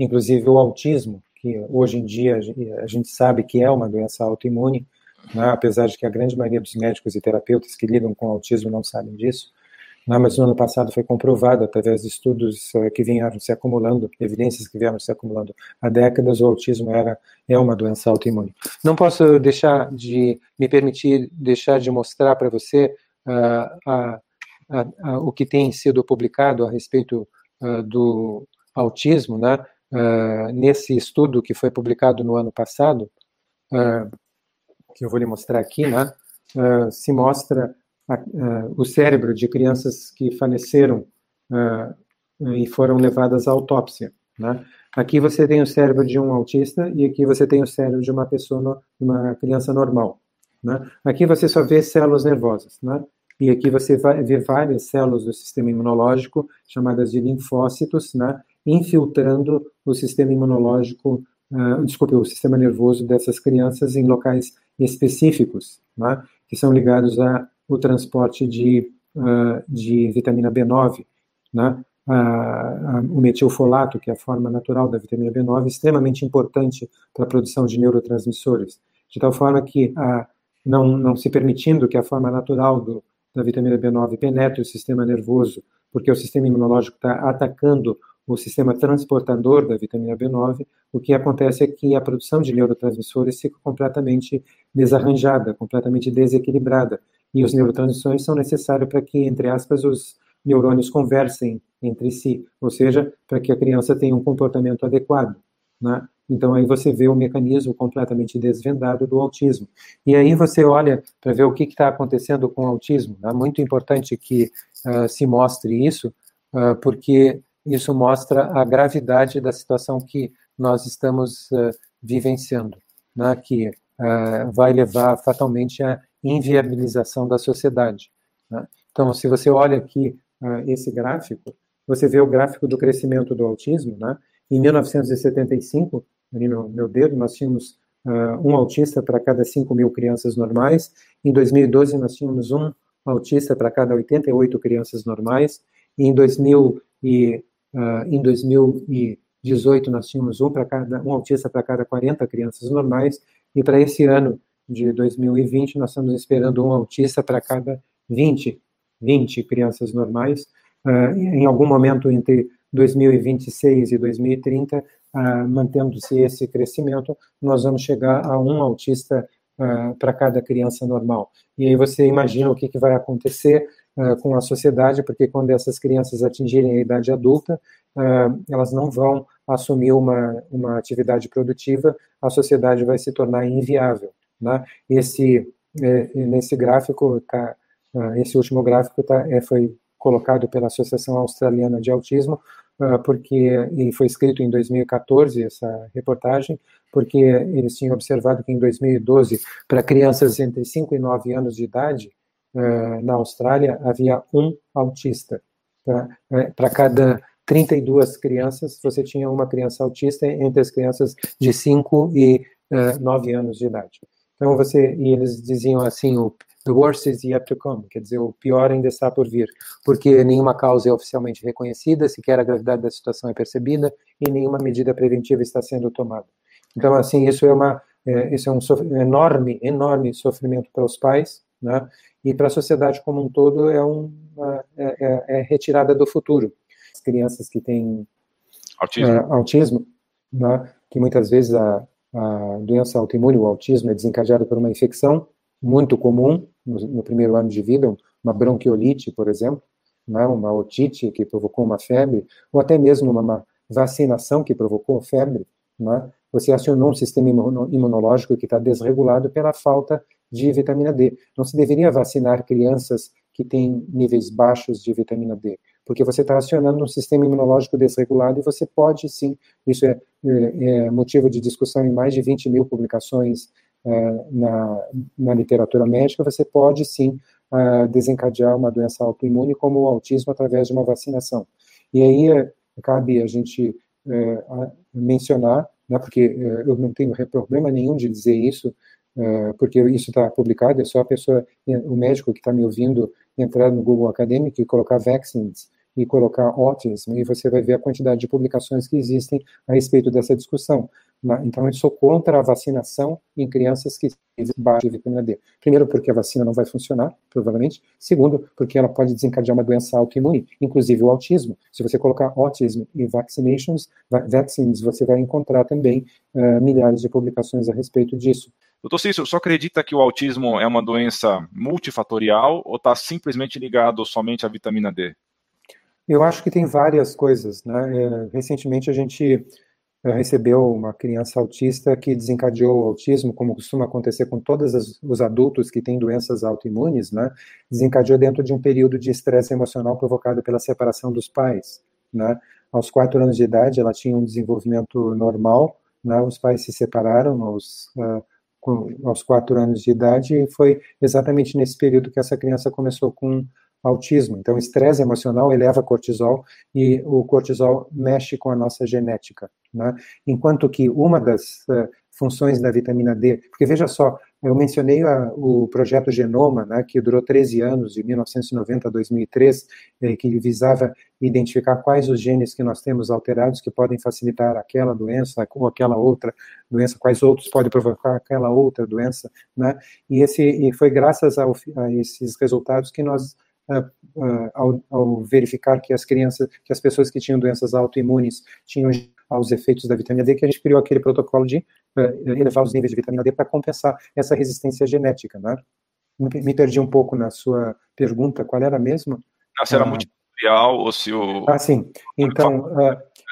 inclusive o autismo, que hoje em dia a gente sabe que é uma doença autoimune, né, apesar de que a grande maioria dos médicos e terapeutas que lidam com autismo não sabem disso. Né, mas no ano passado foi comprovado, através de estudos uh, que vieram se acumulando, evidências que vieram se acumulando há décadas, o autismo era, é uma doença autoimune. Não posso deixar de, me permitir deixar de mostrar para você uh, o que tem sido publicado a respeito uh, do autismo, né? Nesse estudo que foi publicado no ano passado, que eu vou lhe mostrar aqui, né? se mostra uh, o cérebro de crianças que faleceram uh, e foram levadas à autópsia. Né? Aqui você tem o cérebro de um autista e aqui você tem o cérebro de uma pessoa, uma criança normal. Né? Aqui você só vê células nervosas, né? E aqui você vai ver várias células do sistema imunológico, chamadas de linfócitos, né? Infiltrando o sistema imunológico, uh, desculpe, o sistema nervoso dessas crianças em locais específicos, né? Que são ligados a o transporte de, uh, de vitamina B9, né? Uh, o metilfolato, que é a forma natural da vitamina B9, extremamente importante para a produção de neurotransmissores, de tal forma que, uh, não, não se permitindo que a forma natural do, da vitamina B9 penetre o sistema nervoso, porque o sistema imunológico está atacando o sistema transportador da vitamina B9, o que acontece é que a produção de neurotransmissores fica completamente desarranjada, completamente desequilibrada, e os neurotransmissores são necessários para que, entre aspas, os neurônios conversem entre si, ou seja, para que a criança tenha um comportamento adequado. Né? Então aí você vê o mecanismo completamente desvendado do autismo. E aí você olha para ver o que está acontecendo com o autismo. É muito importante que uh, se mostre isso, uh, porque isso mostra a gravidade da situação que nós estamos uh, vivenciando, né? que vai levar fatalmente a inviabilização da sociedade. Né? Então, se você olha aqui uh, esse gráfico, você vê o gráfico do crescimento do autismo. Né? Em 1975, ali no meu dedo, nós tínhamos uh, um autista para cada 5 mil crianças normais. Em 2012, nós tínhamos um autista para cada 88 crianças normais. E em, 2000 e, uh, em 2018, nós tínhamos um, para cada, um autista para cada 40 crianças normais. E para esse ano, de 2020, nós estamos esperando um autista para cada 20, 20 crianças normais. Uh, em algum momento entre 2026 e 2030, uh, ah, mantendo-se esse crescimento, nós vamos chegar a um autista para cada criança normal. E aí você imagina o que, que vai acontecer com a sociedade, porque quando essas crianças atingirem a idade adulta, elas não vão assumir uma, uma atividade produtiva, a sociedade vai se tornar inviável. Né? Esse, é, nesse gráfico, tá, ah, esse último gráfico tá, é, foi colocado pela Associação Australiana de Autismo, porque e foi escrito em 2014 essa reportagem, porque eles tinham observado que em 2012, para crianças entre 5 e 9 anos de idade, uh, na Austrália, havia um autista. Para tá? cada 32 crianças, você tinha uma criança autista entre as crianças de 5 e uh, 9 anos de idade. Então você e eles diziam assim o the worst is yet to come, quer dizer o pior ainda está por vir, porque nenhuma causa é oficialmente reconhecida, sequer a gravidade da situação é percebida e nenhuma medida preventiva está sendo tomada. Então assim isso é uma é, isso é um enorme enorme sofrimento para os pais, né? E para a sociedade como um todo é uma é, é, é retirada do futuro. As crianças que têm autismo, é, autismo né? que muitas vezes a a doença autoimune, o autismo, é desencadeado por uma infecção muito comum no, no primeiro ano de vida, uma bronquiolite, por exemplo, né, uma otite que provocou uma febre, ou até mesmo uma, uma vacinação que provocou febre. Né, você acionou um sistema imunológico que está desregulado pela falta de vitamina D. Não se deveria vacinar crianças que têm níveis baixos de vitamina D porque você está acionando um sistema imunológico desregulado e você pode sim, isso é, é, é motivo de discussão em mais de 20 mil publicações é, na, na literatura médica, você pode sim é, desencadear uma doença autoimune como o autismo através de uma vacinação. E aí é, cabe a gente é, mencionar, né, porque eu não tenho problema nenhum de dizer isso, porque isso está publicado, é só a pessoa, o médico que está me ouvindo entrar no Google Academic e colocar vaccines e colocar autism e você vai ver a quantidade de publicações que existem a respeito dessa discussão. Então, eu sou contra a vacinação em crianças que têm baixa vitamina D. Primeiro, porque a vacina não vai funcionar, provavelmente. Segundo, porque ela pode desencadear uma doença autoimune, inclusive o autismo. Se você colocar autism e vaccinations, vaccines, você vai encontrar também uh, milhares de publicações a respeito disso. Doutor Cícero, só acredita que o autismo é uma doença multifatorial ou está simplesmente ligado somente à vitamina D? Eu acho que tem várias coisas. Né? É, recentemente a gente é, recebeu uma criança autista que desencadeou o autismo, como costuma acontecer com todos os adultos que têm doenças autoimunes, né? desencadeou dentro de um período de estresse emocional provocado pela separação dos pais. Né? Aos quatro anos de idade, ela tinha um desenvolvimento normal, né? os pais se separaram aos, uh, com, aos quatro anos de idade, e foi exatamente nesse período que essa criança começou com autismo. Então, estresse emocional eleva cortisol e o cortisol mexe com a nossa genética. Né? Enquanto que uma das uh, funções da vitamina D, porque veja só, eu mencionei a, o projeto Genoma, né, que durou 13 anos, de 1990 a 2003, eh, que visava identificar quais os genes que nós temos alterados que podem facilitar aquela doença ou aquela outra doença, quais outros podem provocar aquela outra doença, né? E esse e foi graças ao, a esses resultados que nós uh, uh, ao, ao, verificar que as crianças, que as pessoas que tinham doenças autoimunes tinham aos efeitos da vitamina D, que a gente criou aquele protocolo de uh, elevar os níveis de vitamina D para compensar essa resistência genética, né? Me perdi um pouco na sua pergunta, qual era a mesma? Não, se multifatorial ou se o... Ah, sim. Então,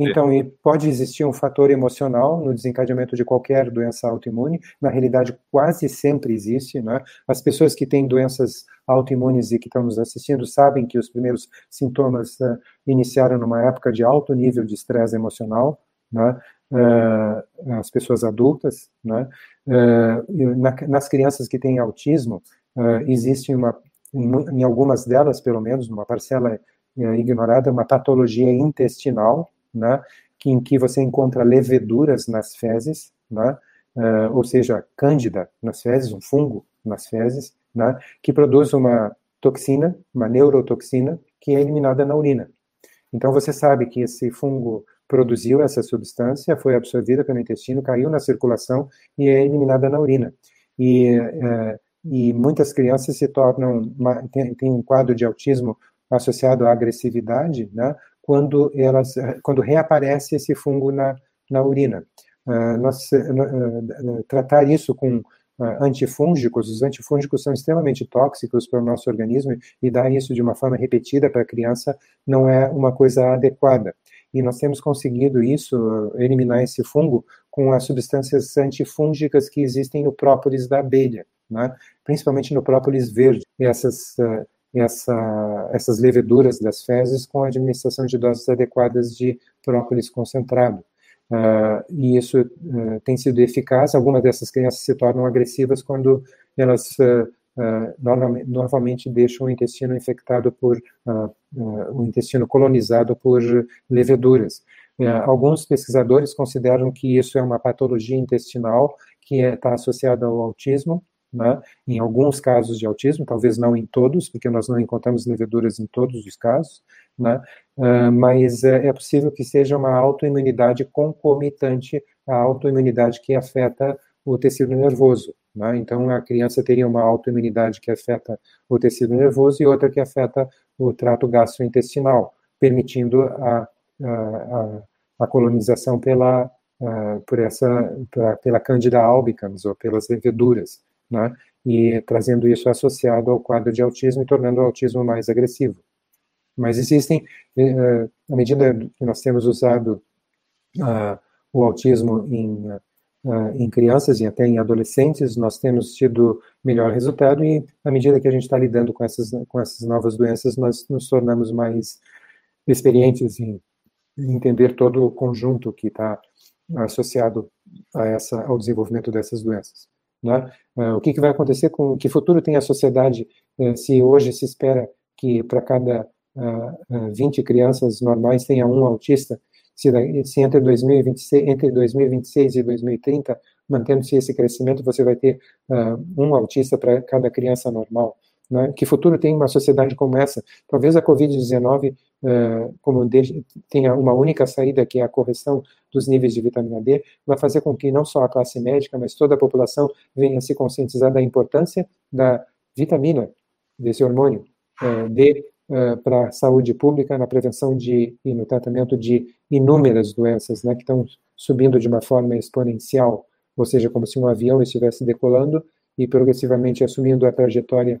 então, pode existir um fator emocional no desencadeamento de qualquer doença autoimune. Na realidade, quase sempre existe. Né? As pessoas que têm doenças autoimunes e que estão nos assistindo sabem que os primeiros sintomas uh, iniciaram numa época de alto nível de estresse emocional. Né? Uh, as pessoas adultas. Né? Uh, na, nas crianças que têm autismo, existe uma, em, em algumas delas, pelo menos, numa parcela ignorada, uma patologia intestinal né, em que você encontra leveduras nas fezes, né, uh, ou seja, cândida nas fezes, um fungo nas fezes, né, que produz uma toxina, uma neurotoxina, que é eliminada na urina. Então você sabe que esse fungo produziu essa substância, foi absorvida pelo intestino, caiu na circulação e é eliminada na urina. E, e muitas crianças se tornam, têm um quadro de autismo associado à agressividade, né, quando, elas, quando reaparece esse fungo na, na urina. Uh, nós, uh, tratar isso com antifúngicos, os antifúngicos são extremamente tóxicos para o nosso organismo e dar isso de uma forma repetida para a criança não é uma coisa adequada. E nós temos conseguido isso, eliminar esse fungo, com as substâncias antifúngicas que existem no própolis da abelha, né? principalmente no própolis verde. E essas essa, essas leveduras das fezes com a administração de doses adequadas de própolis concentrado. Uh, e isso uh, tem sido eficaz. Algumas dessas crianças se tornam agressivas quando elas uh, normalmente, deixam o intestino infectado por o intestino colonizado por leveduras. alguns pesquisadores consideram que isso é uma patologia intestinal que está é, associada ao autismo né, em alguns casos de autismo, talvez não em todos, porque nós não encontramos leveduras em todos os casos, né, uh, mas é, é, possível que seja uma autoimunidade concomitante à autoimunidade que afeta o tecido nervoso. Né, então, a criança teria uma autoimunidade que afeta o tecido nervoso e outra que afeta o trato gastrointestinal, permitindo a, a, a colonização pela, uh, por essa, pela Candida albicans, ou pelas leveduras né? e trazendo isso associado ao quadro de autismo e tornando o autismo mais agressivo. Mas existem, uh, à medida que nós temos usado uh, o autismo em, uh, em crianças e até em adolescentes, nós temos tido melhor resultado e à medida que a gente está lidando com essas, com essas novas doenças, nós nos tornamos mais experientes em entender todo o conjunto que está associado a essa, ao desenvolvimento dessas doenças. Né? É, o que, que vai acontecer com que futuro tem a sociedade é, se hoje se espera que para cada 20 crianças normais tenha um autista, se, se entre, 2026, entre 2026 e 2030, mantendo-se esse crescimento, você vai ter um autista para cada criança normal. Né? Que futuro tem uma sociedade como essa? Talvez a Covid-19 como tenha uma única saída, que é a correção dos níveis de vitamina D, vai fazer com que não só a classe médica, mas toda a população venha se conscientizar da importância da vitamina, desse hormônio D, para a saúde pública, na prevenção de, e no tratamento de inúmeras doenças né, que estão subindo de uma forma exponencial, ou seja, como se um avião estivesse decolando e progressivamente assumindo a trajetória